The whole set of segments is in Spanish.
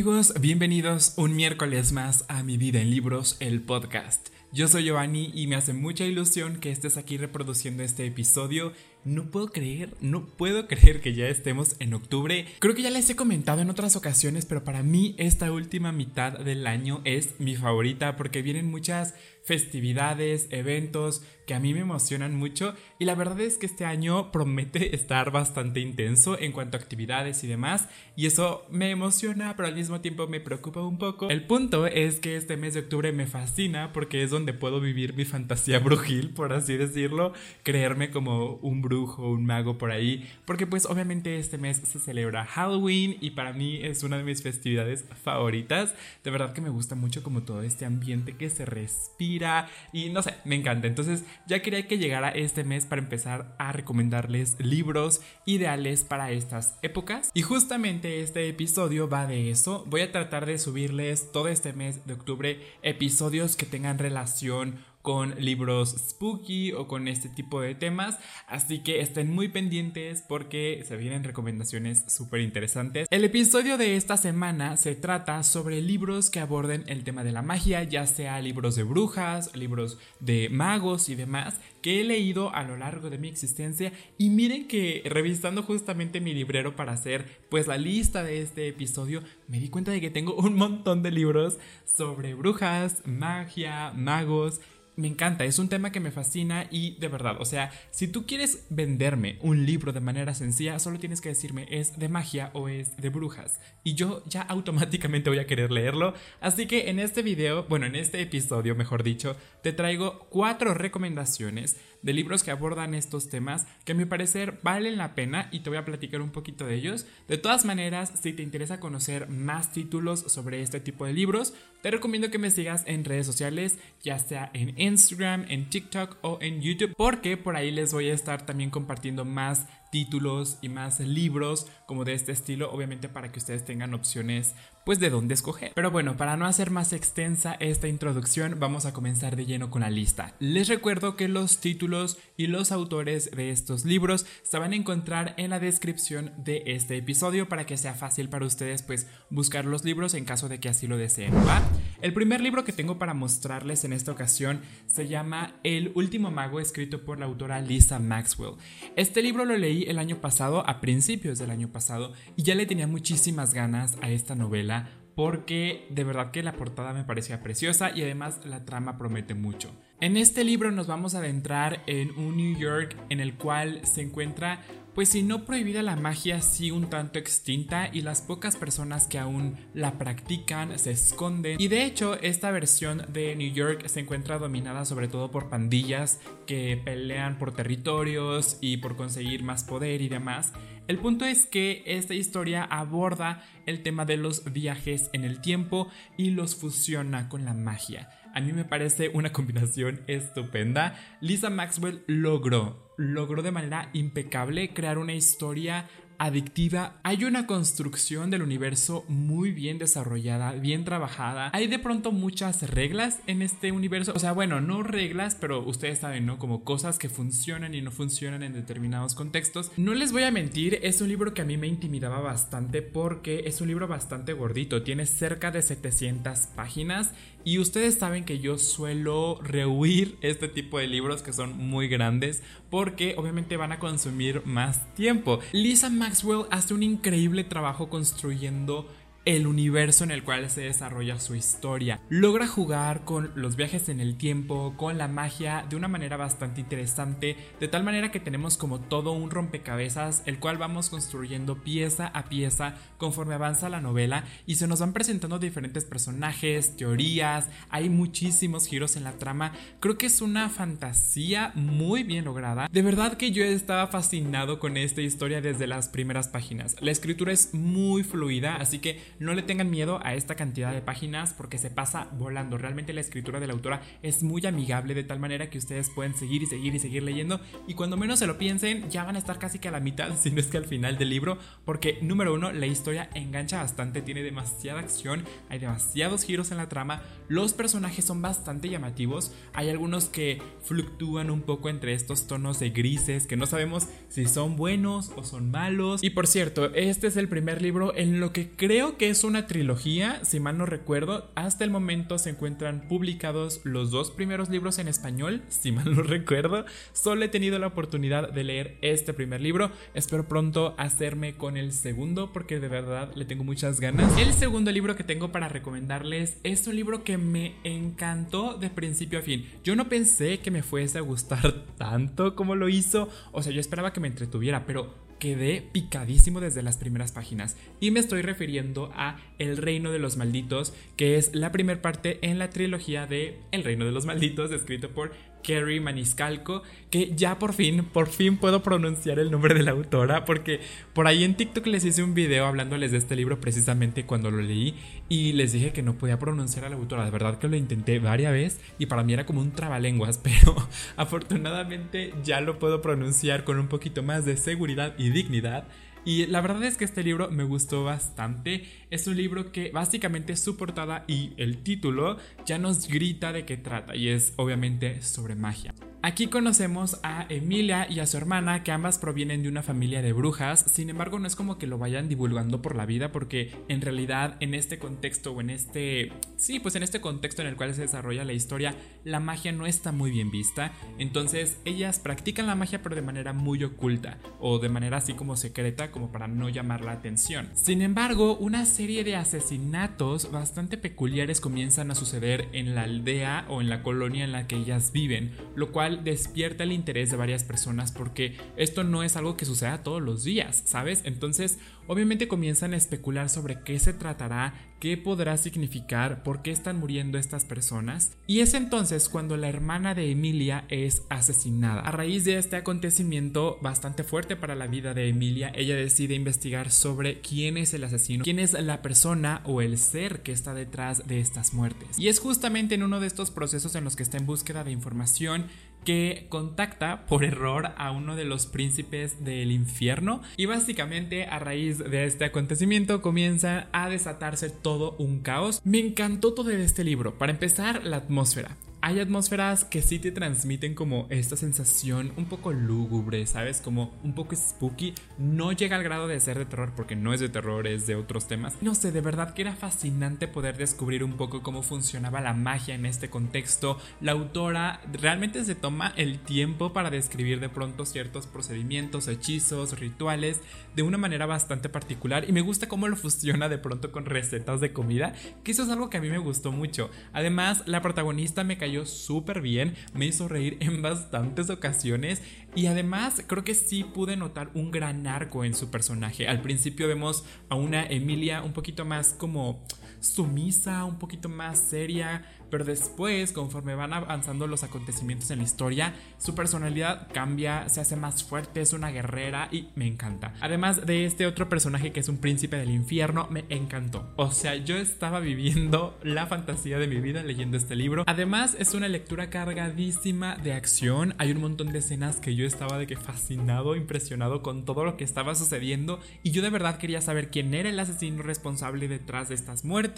amigos, bienvenidos un miércoles más a Mi Vida en Libros, el podcast. Yo soy Giovanni y me hace mucha ilusión que estés aquí reproduciendo este episodio no puedo creer, no puedo creer que ya estemos en octubre. Creo que ya les he comentado en otras ocasiones, pero para mí esta última mitad del año es mi favorita porque vienen muchas festividades, eventos que a mí me emocionan mucho y la verdad es que este año promete estar bastante intenso en cuanto a actividades y demás y eso me emociona pero al mismo tiempo me preocupa un poco. El punto es que este mes de octubre me fascina porque es donde puedo vivir mi fantasía brujil, por así decirlo, creerme como un brujo, un mago por ahí, porque pues obviamente este mes se celebra Halloween y para mí es una de mis festividades favoritas. De verdad que me gusta mucho como todo este ambiente que se respira y no sé, me encanta. Entonces ya quería que llegara este mes para empezar a recomendarles libros ideales para estas épocas. Y justamente este episodio va de eso. Voy a tratar de subirles todo este mes de octubre episodios que tengan relación con libros spooky o con este tipo de temas. Así que estén muy pendientes porque se vienen recomendaciones súper interesantes. El episodio de esta semana se trata sobre libros que aborden el tema de la magia, ya sea libros de brujas, libros de magos y demás, que he leído a lo largo de mi existencia. Y miren que revisando justamente mi librero para hacer pues la lista de este episodio, me di cuenta de que tengo un montón de libros sobre brujas, magia, magos me encanta, es un tema que me fascina y de verdad, o sea, si tú quieres venderme un libro de manera sencilla, solo tienes que decirme es de magia o es de brujas y yo ya automáticamente voy a querer leerlo. Así que en este video, bueno, en este episodio, mejor dicho, te traigo cuatro recomendaciones de libros que abordan estos temas que a mi parecer valen la pena y te voy a platicar un poquito de ellos. De todas maneras, si te interesa conocer más títulos sobre este tipo de libros, te recomiendo que me sigas en redes sociales, ya sea en Instagram, en TikTok o en YouTube, porque por ahí les voy a estar también compartiendo más títulos y más libros como de este estilo, obviamente para que ustedes tengan opciones pues de dónde escoger. Pero bueno, para no hacer más extensa esta introducción, vamos a comenzar de lleno con la lista. Les recuerdo que los títulos y los autores de estos libros se van a encontrar en la descripción de este episodio para que sea fácil para ustedes pues buscar los libros en caso de que así lo deseen, ¿va? El primer libro que tengo para mostrarles en esta ocasión se llama El último mago escrito por la autora Lisa Maxwell. Este libro lo leí el año pasado, a principios del año pasado, y ya le tenía muchísimas ganas a esta novela porque de verdad que la portada me parecía preciosa y además la trama promete mucho. En este libro nos vamos a adentrar en un New York en el cual se encuentra pues si no prohibida la magia sí un tanto extinta y las pocas personas que aún la practican se esconden. Y de hecho esta versión de New York se encuentra dominada sobre todo por pandillas que pelean por territorios y por conseguir más poder y demás. El punto es que esta historia aborda el tema de los viajes en el tiempo y los fusiona con la magia. A mí me parece una combinación estupenda. Lisa Maxwell logró logró de manera impecable crear una historia adictiva. Hay una construcción del universo muy bien desarrollada, bien trabajada. Hay de pronto muchas reglas en este universo. O sea, bueno, no reglas, pero ustedes saben, ¿no? Como cosas que funcionan y no funcionan en determinados contextos. No les voy a mentir, es un libro que a mí me intimidaba bastante porque es un libro bastante gordito. Tiene cerca de 700 páginas y ustedes saben que yo suelo rehuir este tipo de libros que son muy grandes porque obviamente van a consumir más tiempo. Lisa Maxwell hace un increíble trabajo construyendo el universo en el cual se desarrolla su historia. Logra jugar con los viajes en el tiempo, con la magia, de una manera bastante interesante, de tal manera que tenemos como todo un rompecabezas, el cual vamos construyendo pieza a pieza conforme avanza la novela y se nos van presentando diferentes personajes, teorías, hay muchísimos giros en la trama. Creo que es una fantasía muy bien lograda. De verdad que yo estaba fascinado con esta historia desde las primeras páginas. La escritura es muy fluida, así que no le tengan miedo a esta cantidad de páginas porque se pasa volando. Realmente la escritura de la autora es muy amigable de tal manera que ustedes pueden seguir y seguir y seguir leyendo y cuando menos se lo piensen ya van a estar casi que a la mitad, si no es que al final del libro, porque número uno, la historia engancha bastante, tiene demasiada acción, hay demasiados giros en la trama, los personajes son bastante llamativos, hay algunos que fluctúan un poco entre estos tonos de grises que no sabemos si son buenos o son malos. Y por cierto, este es el primer libro en lo que creo que es una trilogía, si mal no recuerdo. Hasta el momento se encuentran publicados los dos primeros libros en español, si mal no recuerdo. Solo he tenido la oportunidad de leer este primer libro. Espero pronto hacerme con el segundo porque de verdad le tengo muchas ganas. El segundo libro que tengo para recomendarles es un libro que me encantó de principio a fin. Yo no pensé que me fuese a gustar tanto como lo hizo. O sea, yo esperaba que me entretuviera, pero quedé picadísimo desde las primeras páginas. Y me estoy refiriendo a El Reino de los Malditos, que es la primera parte en la trilogía de El Reino de los Malditos, escrito por Kerry Maniscalco, que ya por fin, por fin puedo pronunciar el nombre de la autora, porque por ahí en TikTok les hice un video hablándoles de este libro precisamente cuando lo leí y les dije que no podía pronunciar a la autora, de verdad que lo intenté varias veces y para mí era como un trabalenguas, pero afortunadamente ya lo puedo pronunciar con un poquito más de seguridad y dignidad. Y la verdad es que este libro me gustó bastante. Es un libro que básicamente su portada y el título ya nos grita de qué trata y es obviamente sobre magia. Aquí conocemos a Emilia y a su hermana, que ambas provienen de una familia de brujas, sin embargo no es como que lo vayan divulgando por la vida, porque en realidad en este contexto o en este... Sí, pues en este contexto en el cual se desarrolla la historia, la magia no está muy bien vista, entonces ellas practican la magia pero de manera muy oculta, o de manera así como secreta, como para no llamar la atención. Sin embargo, una serie de asesinatos bastante peculiares comienzan a suceder en la aldea o en la colonia en la que ellas viven, lo cual despierta el interés de varias personas porque esto no es algo que suceda todos los días, ¿sabes? Entonces, obviamente comienzan a especular sobre qué se tratará, qué podrá significar, por qué están muriendo estas personas. Y es entonces cuando la hermana de Emilia es asesinada. A raíz de este acontecimiento bastante fuerte para la vida de Emilia, ella decide investigar sobre quién es el asesino, quién es la persona o el ser que está detrás de estas muertes. Y es justamente en uno de estos procesos en los que está en búsqueda de información que contacta por error a uno de los príncipes del infierno y básicamente a raíz de este acontecimiento comienza a desatarse todo un caos. Me encantó todo de este libro. Para empezar, la atmósfera hay atmósferas que sí te transmiten como esta sensación un poco lúgubre, ¿sabes? Como un poco spooky. No llega al grado de ser de terror porque no es de terror, es de otros temas. No sé, de verdad que era fascinante poder descubrir un poco cómo funcionaba la magia en este contexto. La autora realmente se toma el tiempo para describir de pronto ciertos procedimientos, hechizos, rituales de una manera bastante particular y me gusta cómo lo fusiona de pronto con recetas de comida, que eso es algo que a mí me gustó mucho. Además, la protagonista me cayó súper bien, me hizo reír en bastantes ocasiones y además creo que sí pude notar un gran arco en su personaje. Al principio vemos a una Emilia un poquito más como sumisa, un poquito más seria, pero después, conforme van avanzando los acontecimientos en la historia, su personalidad cambia, se hace más fuerte, es una guerrera y me encanta. Además de este otro personaje que es un príncipe del infierno, me encantó. O sea, yo estaba viviendo la fantasía de mi vida leyendo este libro. Además, es una lectura cargadísima de acción. Hay un montón de escenas que yo estaba de que fascinado, impresionado con todo lo que estaba sucediendo y yo de verdad quería saber quién era el asesino responsable detrás de estas muertes,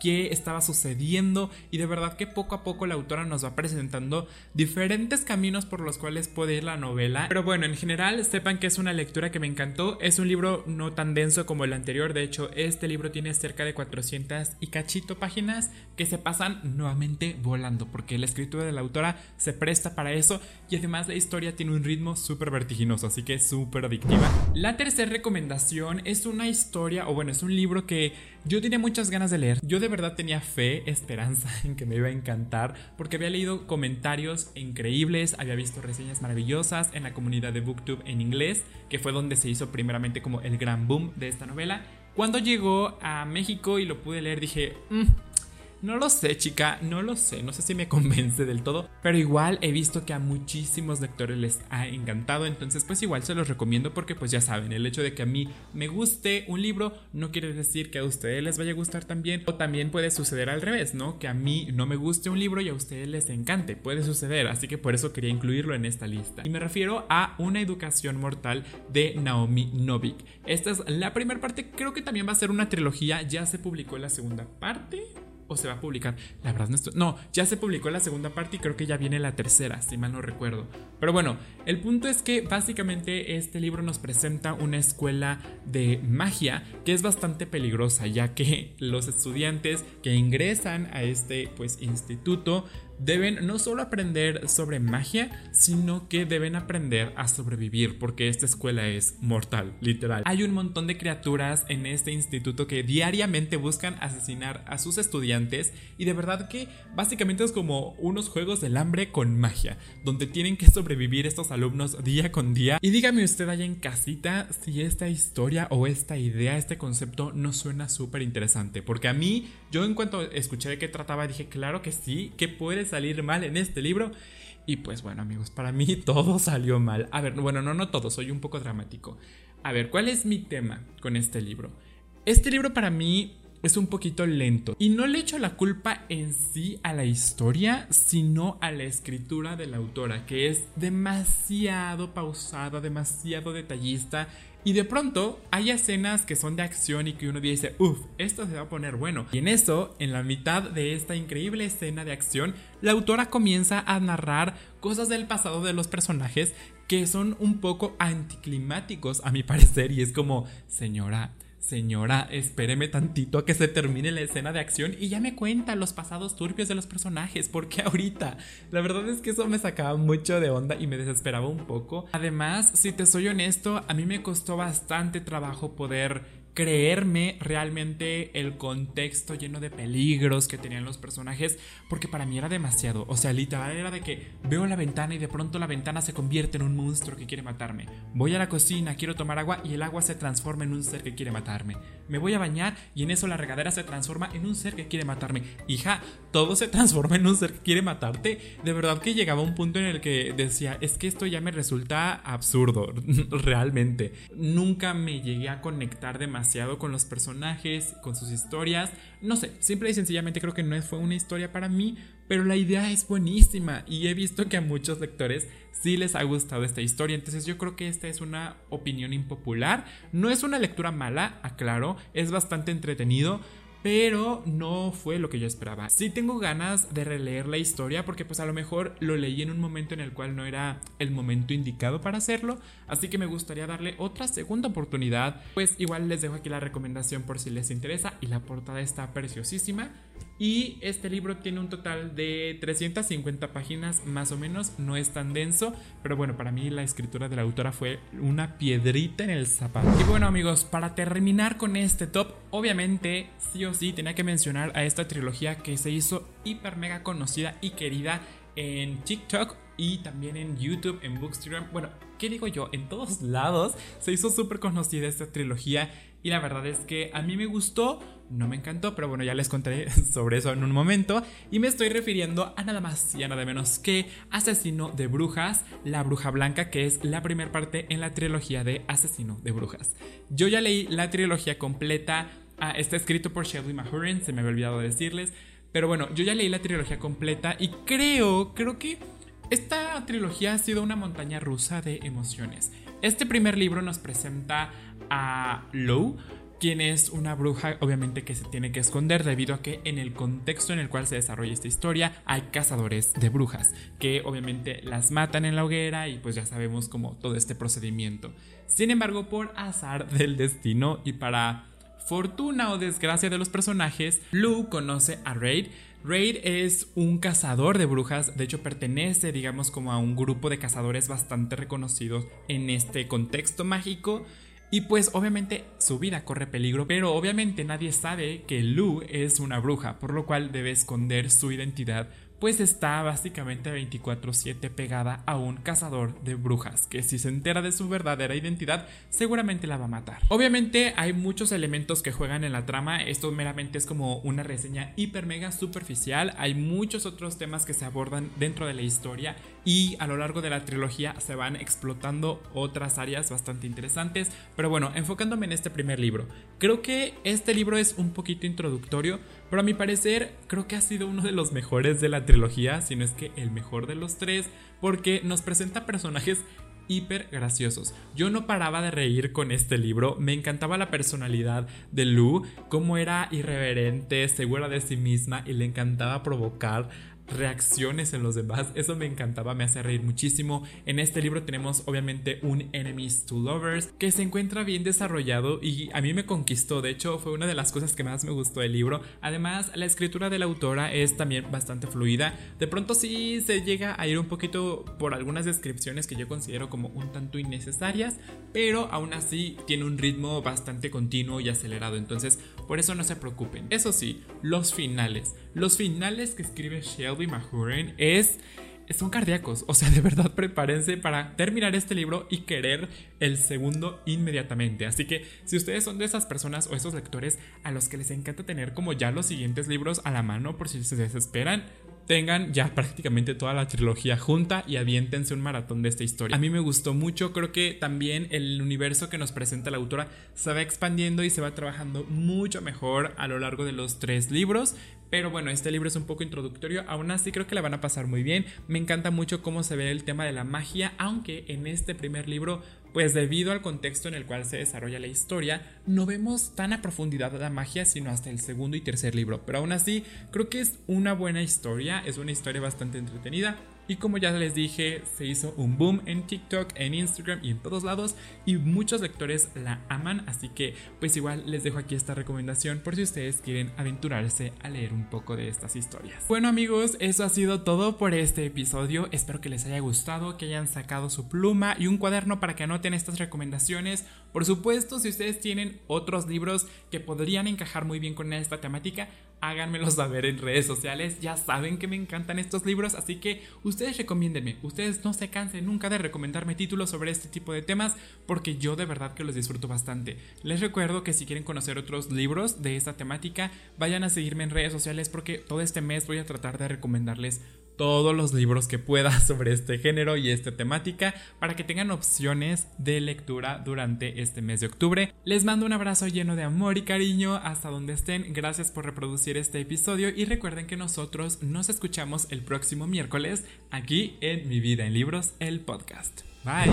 qué estaba sucediendo y de verdad que poco a poco la autora nos va presentando diferentes caminos por los cuales puede ir la novela. Pero bueno, en general sepan que es una lectura que me encantó. Es un libro no tan denso como el anterior. De hecho, este libro tiene cerca de 400 y cachito páginas que se pasan nuevamente volando porque la escritura de la autora se presta para eso y además la historia tiene un ritmo súper vertiginoso, así que súper adictiva. La tercera recomendación es una historia, o bueno, es un libro que yo tenía muchas ganas de leer. Yo de verdad tenía fe, esperanza en que me iba a encantar porque había leído comentarios increíbles, había visto reseñas maravillosas en la comunidad de Booktube en inglés, que fue donde se hizo primeramente como el gran boom de esta novela. Cuando llegó a México y lo pude leer dije, mm, no lo sé, chica, no lo sé, no sé si me convence del todo, pero igual he visto que a muchísimos lectores les ha encantado, entonces pues igual se los recomiendo porque pues ya saben, el hecho de que a mí me guste un libro no quiere decir que a ustedes les vaya a gustar también, o también puede suceder al revés, ¿no? Que a mí no me guste un libro y a ustedes les encante, puede suceder, así que por eso quería incluirlo en esta lista. Y me refiero a Una educación mortal de Naomi Novik. Esta es la primera parte, creo que también va a ser una trilogía, ya se publicó la segunda parte o se va a publicar. La verdad no. No, ya se publicó la segunda parte y creo que ya viene la tercera, si mal no recuerdo. Pero bueno, el punto es que básicamente este libro nos presenta una escuela de magia que es bastante peligrosa, ya que los estudiantes que ingresan a este pues instituto deben no solo aprender sobre magia, sino que deben aprender a sobrevivir, porque esta escuela es mortal, literal. Hay un montón de criaturas en este instituto que diariamente buscan asesinar a sus estudiantes y de verdad que básicamente es como unos juegos del hambre con magia, donde tienen que sobrevivir estos alumnos día con día. Y dígame usted allá en casita si esta historia o esta idea, este concepto no suena súper interesante, porque a mí, yo en cuanto escuché de qué trataba, dije, claro que sí, que puede salir mal en este libro. Y pues bueno amigos, para mí todo salió mal. A ver, bueno, no, no todo, soy un poco dramático. A ver, ¿cuál es mi tema con este libro? Este libro para mí es un poquito lento. Y no le echo la culpa en sí a la historia, sino a la escritura de la autora, que es demasiado pausada, demasiado detallista. Y de pronto hay escenas que son de acción y que uno dice, uff, esto se va a poner bueno. Y en eso, en la mitad de esta increíble escena de acción, la autora comienza a narrar cosas del pasado de los personajes que son un poco anticlimáticos a mi parecer. Y es como, señora, Señora, espéreme tantito a que se termine la escena de acción y ya me cuenta los pasados turbios de los personajes, porque ahorita la verdad es que eso me sacaba mucho de onda y me desesperaba un poco. Además, si te soy honesto, a mí me costó bastante trabajo poder creerme realmente el contexto lleno de peligros que tenían los personajes, porque para mí era demasiado. O sea, literal era de que veo la ventana y de pronto la ventana se convierte en un monstruo que quiere matarme. Voy a la cocina, quiero tomar agua y el agua se transforma en un ser que quiere matarme. Me voy a bañar y en eso la regadera se transforma en un ser que quiere matarme. Hija, todo se transforma en un ser que quiere matarte. De verdad que llegaba un punto en el que decía, es que esto ya me resulta absurdo, realmente. Nunca me llegué a conectar demasiado con los personajes, con sus historias. No sé, simple y sencillamente creo que no fue una historia para mí, pero la idea es buenísima y he visto que a muchos lectores sí les ha gustado esta historia. Entonces yo creo que esta es una opinión impopular. No es una lectura mala, aclaro, es bastante entretenido pero no fue lo que yo esperaba. Sí tengo ganas de releer la historia porque pues a lo mejor lo leí en un momento en el cual no era el momento indicado para hacerlo, así que me gustaría darle otra segunda oportunidad. Pues igual les dejo aquí la recomendación por si les interesa y la portada está preciosísima. Y este libro tiene un total de 350 páginas más o menos, no es tan denso, pero bueno, para mí la escritura de la autora fue una piedrita en el zapato. Y bueno amigos, para terminar con este top, obviamente sí o sí tenía que mencionar a esta trilogía que se hizo hiper mega conocida y querida en TikTok y también en YouTube, en Bookstagram. Bueno, ¿qué digo yo? En todos lados se hizo súper conocida esta trilogía y la verdad es que a mí me gustó, no me encantó, pero bueno, ya les contaré sobre eso en un momento. Y me estoy refiriendo a nada más y a nada menos que Asesino de Brujas, La Bruja Blanca, que es la primera parte en la trilogía de Asesino de Brujas. Yo ya leí la trilogía completa, ah, está escrito por Shelby Mahurin, se me había olvidado decirles. Pero bueno, yo ya leí la trilogía completa y creo, creo que esta trilogía ha sido una montaña rusa de emociones. Este primer libro nos presenta a Lou, quien es una bruja obviamente que se tiene que esconder debido a que en el contexto en el cual se desarrolla esta historia hay cazadores de brujas que obviamente las matan en la hoguera y pues ya sabemos como todo este procedimiento. Sin embargo, por azar del destino y para fortuna o desgracia de los personajes, Lou conoce a Raid. Raid es un cazador de brujas, de hecho pertenece digamos como a un grupo de cazadores bastante reconocidos en este contexto mágico. Y pues obviamente su vida corre peligro, pero obviamente nadie sabe que Lu es una bruja, por lo cual debe esconder su identidad pues está básicamente 24/7 pegada a un cazador de brujas, que si se entera de su verdadera identidad, seguramente la va a matar. Obviamente hay muchos elementos que juegan en la trama, esto meramente es como una reseña hiper mega superficial, hay muchos otros temas que se abordan dentro de la historia y a lo largo de la trilogía se van explotando otras áreas bastante interesantes, pero bueno, enfocándome en este primer libro, creo que este libro es un poquito introductorio, pero a mi parecer creo que ha sido uno de los mejores de la trilogía, si no es que el mejor de los tres, porque nos presenta personajes hiper graciosos. Yo no paraba de reír con este libro, me encantaba la personalidad de Lou, cómo era irreverente, segura de sí misma y le encantaba provocar reacciones en los demás. Eso me encantaba, me hace reír muchísimo. En este libro tenemos obviamente un Enemies to Lovers que se encuentra bien desarrollado y a mí me conquistó. De hecho, fue una de las cosas que más me gustó del libro. Además, la escritura de la autora es también bastante fluida. De pronto sí se llega a ir un poquito por algunas descripciones que yo considero como un tanto innecesarias, pero aún así tiene un ritmo bastante continuo y acelerado. Entonces, por eso no se preocupen. Eso sí, los finales. Los finales que escribe Shelby Mahurin es son cardíacos. O sea, de verdad prepárense para terminar este libro y querer el segundo inmediatamente. Así que si ustedes son de esas personas o esos lectores a los que les encanta tener como ya los siguientes libros a la mano por si se desesperan, tengan ya prácticamente toda la trilogía junta y aviéntense un maratón de esta historia. A mí me gustó mucho, creo que también el universo que nos presenta la autora se va expandiendo y se va trabajando mucho mejor a lo largo de los tres libros. Pero bueno, este libro es un poco introductorio, aún así creo que la van a pasar muy bien. Me encanta mucho cómo se ve el tema de la magia, aunque en este primer libro pues debido al contexto en el cual se desarrolla la historia, no vemos tan a profundidad la magia sino hasta el segundo y tercer libro, pero aún así creo que es una buena historia, es una historia bastante entretenida y como ya les dije, se hizo un boom en TikTok, en Instagram y en todos lados. Y muchos lectores la aman. Así que pues igual les dejo aquí esta recomendación por si ustedes quieren aventurarse a leer un poco de estas historias. Bueno amigos, eso ha sido todo por este episodio. Espero que les haya gustado, que hayan sacado su pluma y un cuaderno para que anoten estas recomendaciones. Por supuesto, si ustedes tienen otros libros que podrían encajar muy bien con esta temática, háganmelo saber en redes sociales. Ya saben que me encantan estos libros, así que ustedes recomiéndenme. Ustedes no se cansen nunca de recomendarme títulos sobre este tipo de temas porque yo de verdad que los disfruto bastante. Les recuerdo que si quieren conocer otros libros de esta temática, vayan a seguirme en redes sociales porque todo este mes voy a tratar de recomendarles todos los libros que pueda sobre este género y esta temática para que tengan opciones de lectura durante este mes de octubre. Les mando un abrazo lleno de amor y cariño hasta donde estén. Gracias por reproducir este episodio y recuerden que nosotros nos escuchamos el próximo miércoles aquí en Mi vida en libros, el podcast. Bye.